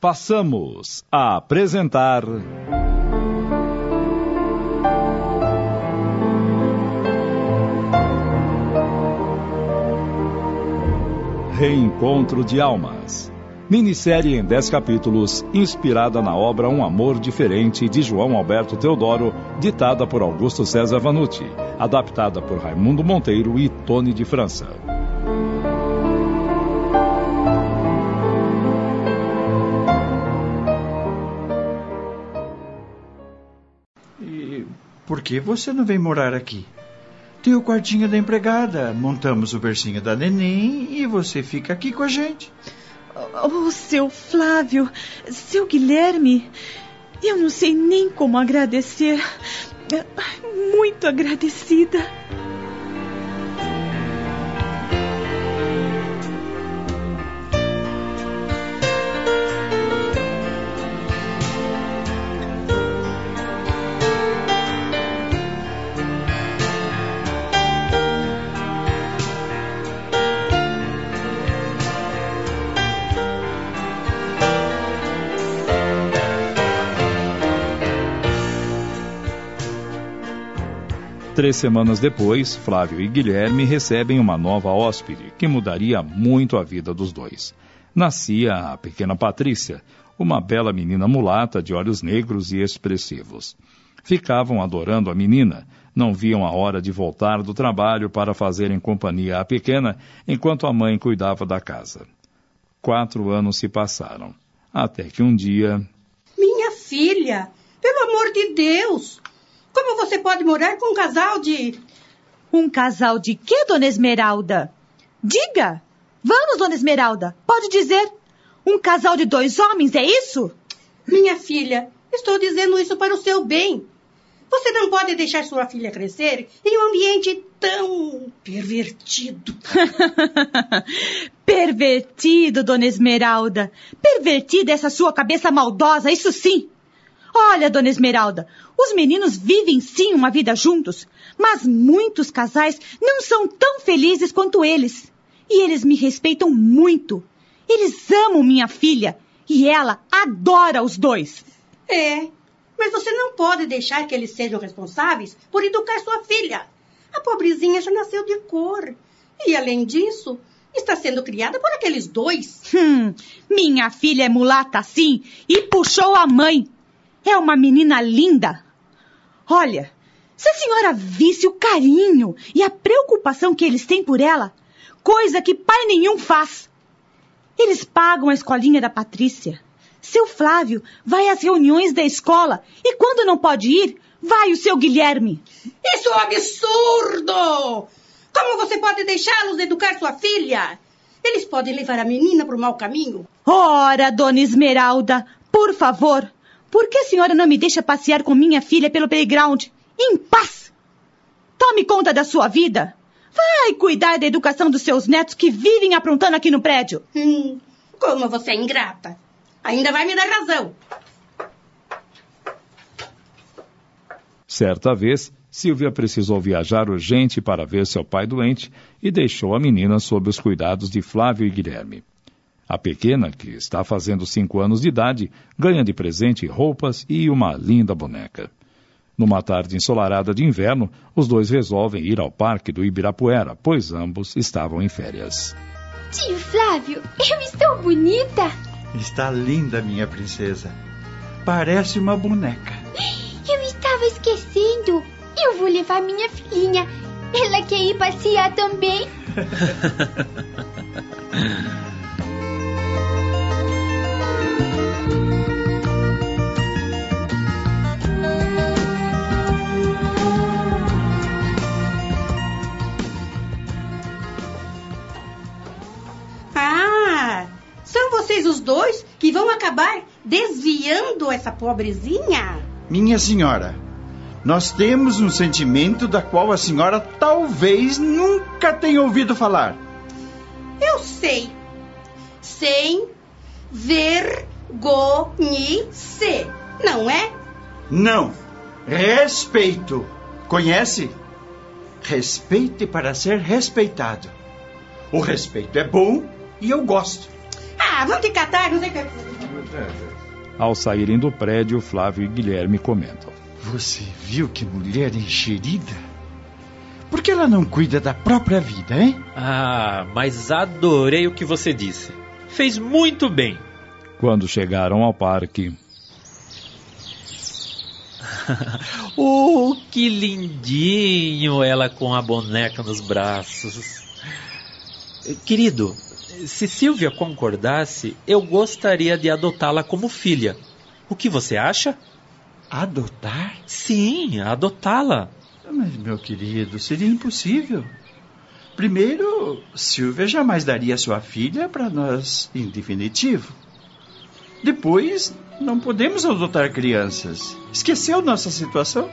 Passamos a apresentar. Reencontro de Almas. Minissérie em 10 capítulos, inspirada na obra Um Amor Diferente de João Alberto Teodoro, ditada por Augusto César Vanucci, adaptada por Raimundo Monteiro e Tony de França. Por que você não vem morar aqui? Tem o quartinho da empregada, montamos o bercinho da neném e você fica aqui com a gente. Oh, seu Flávio, seu Guilherme, eu não sei nem como agradecer. Muito agradecida. Três semanas depois, Flávio e Guilherme recebem uma nova hóspede que mudaria muito a vida dos dois. Nascia a pequena Patrícia, uma bela menina mulata de olhos negros e expressivos. Ficavam adorando a menina, não viam a hora de voltar do trabalho para fazerem companhia à pequena enquanto a mãe cuidava da casa. Quatro anos se passaram, até que um dia. Minha filha, pelo amor de Deus, como você pode morar com um casal de. Um casal de quê, dona Esmeralda? Diga! Vamos, dona Esmeralda, pode dizer. Um casal de dois homens, é isso? Minha filha, estou dizendo isso para o seu bem. Você não pode deixar sua filha crescer em um ambiente tão pervertido. pervertido, dona Esmeralda. Pervertida essa sua cabeça maldosa, isso sim. Olha, dona Esmeralda, os meninos vivem sim uma vida juntos, mas muitos casais não são tão felizes quanto eles. E eles me respeitam muito. Eles amam minha filha e ela adora os dois. É, mas você não pode deixar que eles sejam responsáveis por educar sua filha. A pobrezinha já nasceu de cor. E além disso, está sendo criada por aqueles dois. Hum, minha filha é mulata sim e puxou a mãe. É uma menina linda. Olha, se a senhora visse o carinho e a preocupação que eles têm por ela, coisa que pai nenhum faz. Eles pagam a escolinha da Patrícia. Seu Flávio vai às reuniões da escola e quando não pode ir, vai o seu Guilherme. Isso é um absurdo! Como você pode deixá-los educar sua filha? Eles podem levar a menina para o mau caminho. Ora, dona Esmeralda, por favor, por que a senhora não me deixa passear com minha filha pelo playground? Em paz! Tome conta da sua vida. Vai cuidar da educação dos seus netos que vivem aprontando aqui no prédio. Hum, como você é ingrata. Ainda vai me dar razão. Certa vez, Silvia precisou viajar urgente para ver seu pai doente e deixou a menina sob os cuidados de Flávio e Guilherme. A pequena, que está fazendo cinco anos de idade, ganha de presente roupas e uma linda boneca. Numa tarde ensolarada de inverno, os dois resolvem ir ao parque do Ibirapuera, pois ambos estavam em férias. Tio Flávio, eu estou bonita? Está linda, minha princesa. Parece uma boneca. Eu estava esquecendo. Eu vou levar minha filhinha. Ela quer ir passear também. vocês os dois que vão acabar desviando essa pobrezinha? Minha senhora, nós temos um sentimento da qual a senhora talvez nunca tenha ouvido falar. Eu sei. Sem vergonhice, não é? Não. Respeito. Conhece? Respeite para ser respeitado. O respeito é bom e eu gosto. Ah, vão te catar, não sei o que. Ao saírem do prédio, Flávio e Guilherme comentam. Você viu que mulher enxerida? Por que ela não cuida da própria vida, hein? Ah, mas adorei o que você disse. Fez muito bem. Quando chegaram ao parque. oh, que lindinho ela com a boneca nos braços. Querido, se Silvia concordasse, eu gostaria de adotá-la como filha. O que você acha? Adotar? Sim, adotá-la. Mas, meu querido, seria impossível. Primeiro, Silvia jamais daria sua filha para nós em definitivo. Depois, não podemos adotar crianças. Esqueceu nossa situação?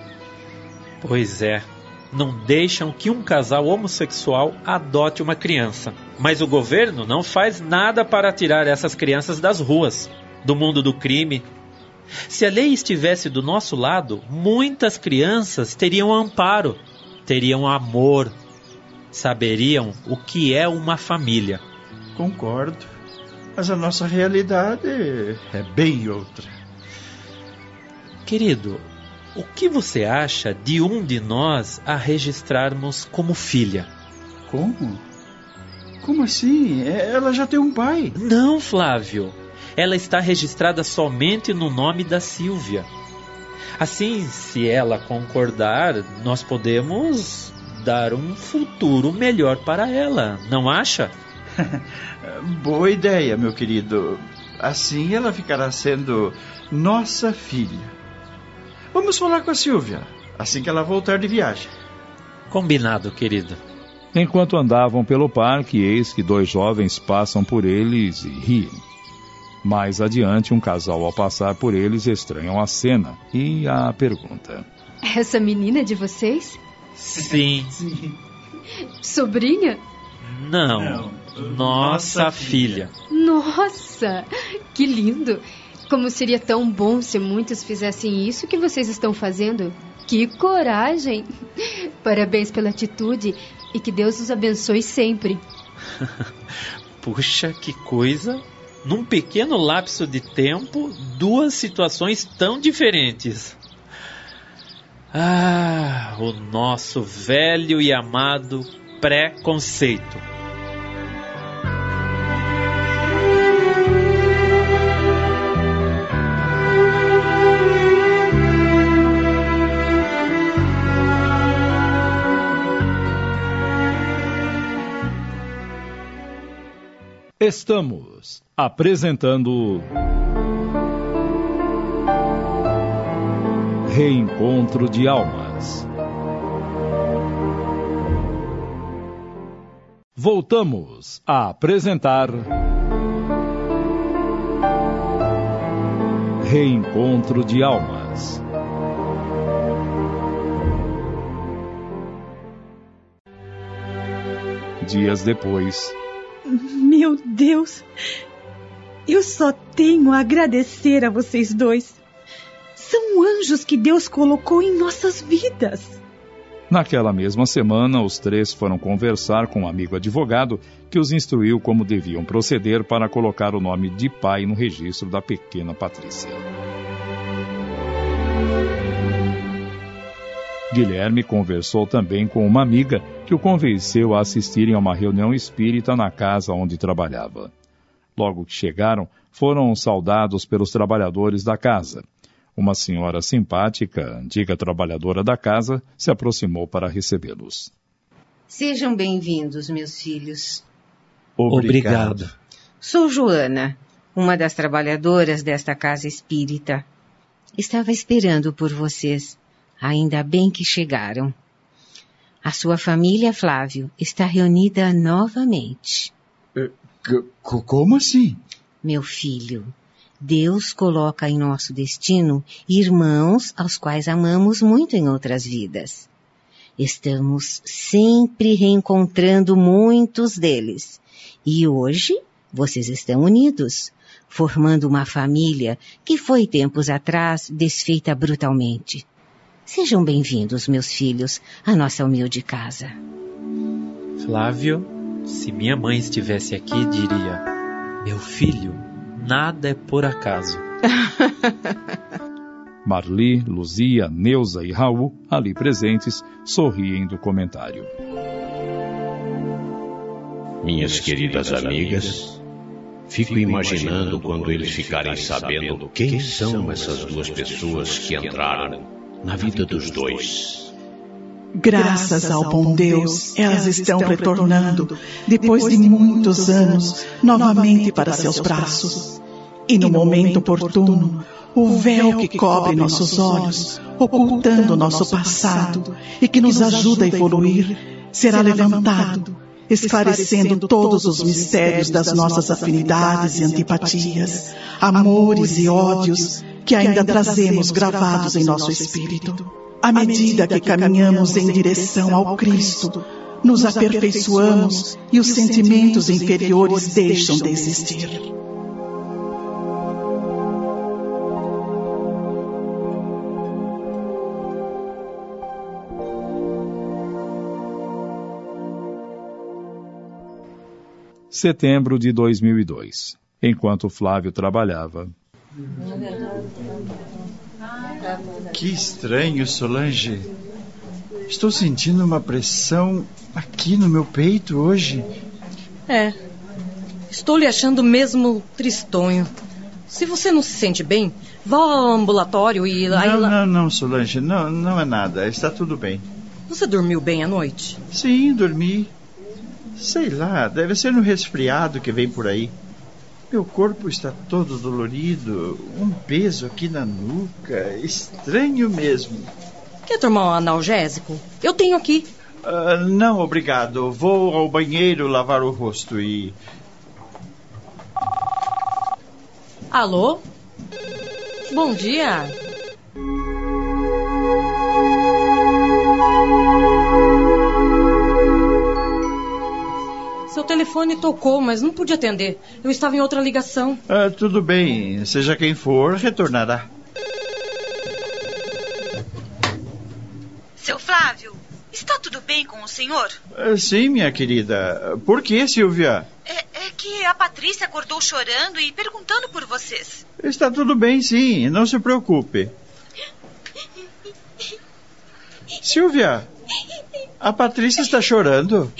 Pois é. Não deixam que um casal homossexual adote uma criança. Mas o governo não faz nada para tirar essas crianças das ruas, do mundo do crime. Se a lei estivesse do nosso lado, muitas crianças teriam amparo, teriam amor, saberiam o que é uma família. Concordo. Mas a nossa realidade é bem outra. Querido, o que você acha de um de nós a registrarmos como filha? Como? Como assim? Ela já tem um pai. Não, Flávio. Ela está registrada somente no nome da Silvia. Assim, se ela concordar, nós podemos dar um futuro melhor para ela, não acha? Boa ideia, meu querido. Assim ela ficará sendo nossa filha. Vamos falar com a Silvia assim que ela voltar de viagem. Combinado, querido. Enquanto andavam pelo parque, eis que dois jovens passam por eles e riem. Mais adiante, um casal, ao passar por eles, estranham a cena e a pergunta: Essa menina é de vocês? Sim. Sim. Sobrinha? Não. Não. Nossa filha. Nossa, que lindo! Como seria tão bom se muitos fizessem isso que vocês estão fazendo. Que coragem! Parabéns pela atitude e que Deus os abençoe sempre. Puxa, que coisa! Num pequeno lapso de tempo, duas situações tão diferentes. Ah, o nosso velho e amado preconceito. Estamos apresentando Reencontro de Almas. Voltamos a apresentar Reencontro de Almas. Dias depois. Meu Deus! Eu só tenho a agradecer a vocês dois. São anjos que Deus colocou em nossas vidas. Naquela mesma semana, os três foram conversar com um amigo advogado que os instruiu como deviam proceder para colocar o nome de pai no registro da pequena Patrícia. Guilherme conversou também com uma amiga que o convenceu a assistirem a uma reunião espírita na casa onde trabalhava. Logo que chegaram, foram saudados pelos trabalhadores da casa. Uma senhora simpática, antiga trabalhadora da casa, se aproximou para recebê-los. Sejam bem-vindos, meus filhos. Obrigado. Obrigado. Sou Joana, uma das trabalhadoras desta casa espírita. Estava esperando por vocês. Ainda bem que chegaram. A sua família, Flávio, está reunida novamente. É, como assim? Meu filho, Deus coloca em nosso destino irmãos aos quais amamos muito em outras vidas. Estamos sempre reencontrando muitos deles. E hoje vocês estão unidos, formando uma família que foi tempos atrás desfeita brutalmente. Sejam bem-vindos, meus filhos, à nossa humilde casa. Flávio, se minha mãe estivesse aqui, diria: Meu filho, nada é por acaso. Marli, Luzia, Neuza e Raul, ali presentes, sorriem do comentário. Minhas queridas amigas, fico imaginando quando eles ficarem sabendo quem são essas duas pessoas que entraram na vida dos dois. Graças ao bom Deus, elas estão retornando, depois de muitos anos, novamente para seus braços. E no momento oportuno, o véu que cobre nossos olhos, ocultando nosso passado e que nos ajuda a evoluir, será levantado, esclarecendo todos os mistérios das nossas afinidades e antipatias, amores e ódios que ainda trazemos gravados em nosso espírito. À medida que caminhamos em direção ao Cristo, nos aperfeiçoamos e os sentimentos inferiores deixam de existir. Setembro de 2002. Enquanto Flávio trabalhava, que estranho, Solange. Estou sentindo uma pressão aqui no meu peito hoje. É. Estou lhe achando mesmo tristonho. Se você não se sente bem, vá ao ambulatório e lá. Não, não, não, Solange, não, não é nada. Está tudo bem. Você dormiu bem à noite? Sim, dormi. Sei lá, deve ser no resfriado que vem por aí. Meu corpo está todo dolorido, um peso aqui na nuca, estranho mesmo. Quer tomar um analgésico? Eu tenho aqui. Uh, não, obrigado. Vou ao banheiro lavar o rosto e. Alô? Bom dia. Telefone tocou, mas não pude atender. Eu estava em outra ligação. Ah, tudo bem. Seja quem for, retornará. Seu Flávio, está tudo bem com o senhor? Ah, sim, minha querida. Por que, Silvia? É, é que a Patrícia acordou chorando e perguntando por vocês. Está tudo bem, sim. Não se preocupe. Silvia, a Patrícia está chorando?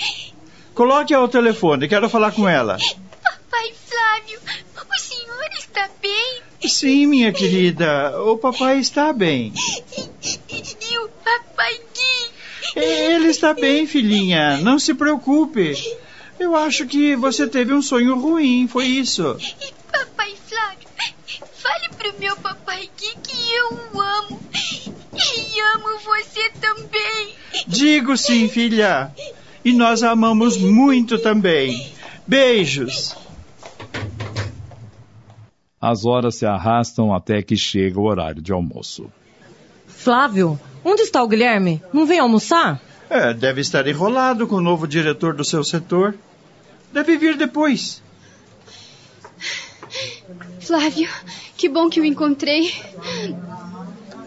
Coloque ao telefone, quero falar com ela. Papai Flávio, o senhor está bem? Sim, minha querida, o papai está bem. E o papai Gui? Ele está bem, filhinha, não se preocupe. Eu acho que você teve um sonho ruim, foi isso. Papai Flávio, fale pro meu papai Gui que eu o amo. E amo você também. Digo sim, filha e nós amamos muito também. Beijos. As horas se arrastam até que chega o horário de almoço. Flávio, onde está o Guilherme? Não vem almoçar? É, deve estar enrolado com o novo diretor do seu setor. Deve vir depois. Flávio, que bom que o encontrei.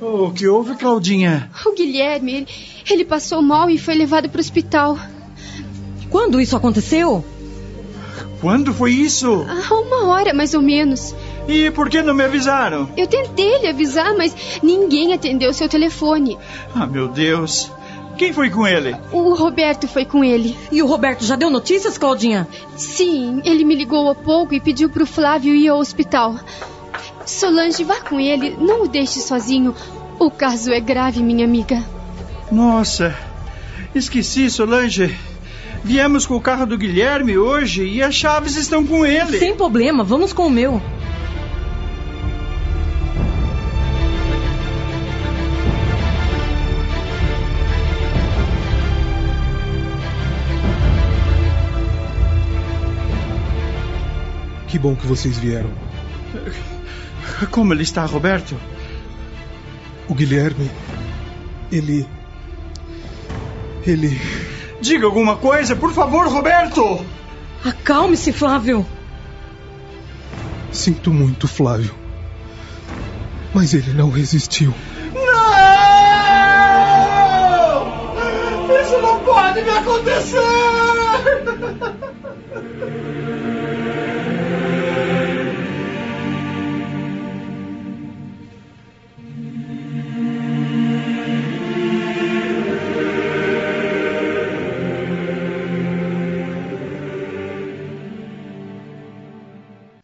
Oh, o que houve, Claudinha? O Guilherme, ele, ele passou mal e foi levado para o hospital. Quando isso aconteceu? Quando foi isso? Há uma hora, mais ou menos. E por que não me avisaram? Eu tentei lhe avisar, mas ninguém atendeu seu telefone. Ah, meu Deus. Quem foi com ele? O Roberto foi com ele. E o Roberto já deu notícias, Claudinha? Sim, ele me ligou há pouco e pediu para o Flávio ir ao hospital. Solange, vá com ele, não o deixe sozinho. O caso é grave, minha amiga. Nossa, esqueci, Solange. Viemos com o carro do Guilherme hoje e as chaves estão com ele. Sem problema, vamos com o meu. Que bom que vocês vieram. Como ele está, Roberto? O Guilherme. Ele. Ele. Diga alguma coisa, por favor, Roberto! Acalme-se, Flávio. Sinto muito, Flávio. Mas ele não resistiu. Não! Isso não pode me acontecer!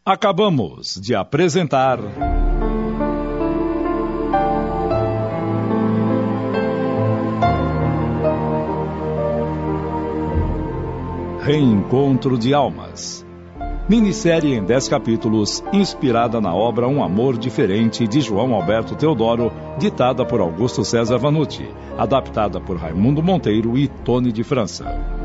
Acabamos de apresentar. Reencontro de Almas. Minissérie em 10 capítulos, inspirada na obra Um Amor Diferente de João Alberto Teodoro, ditada por Augusto César Vanucci, adaptada por Raimundo Monteiro e Tony de França.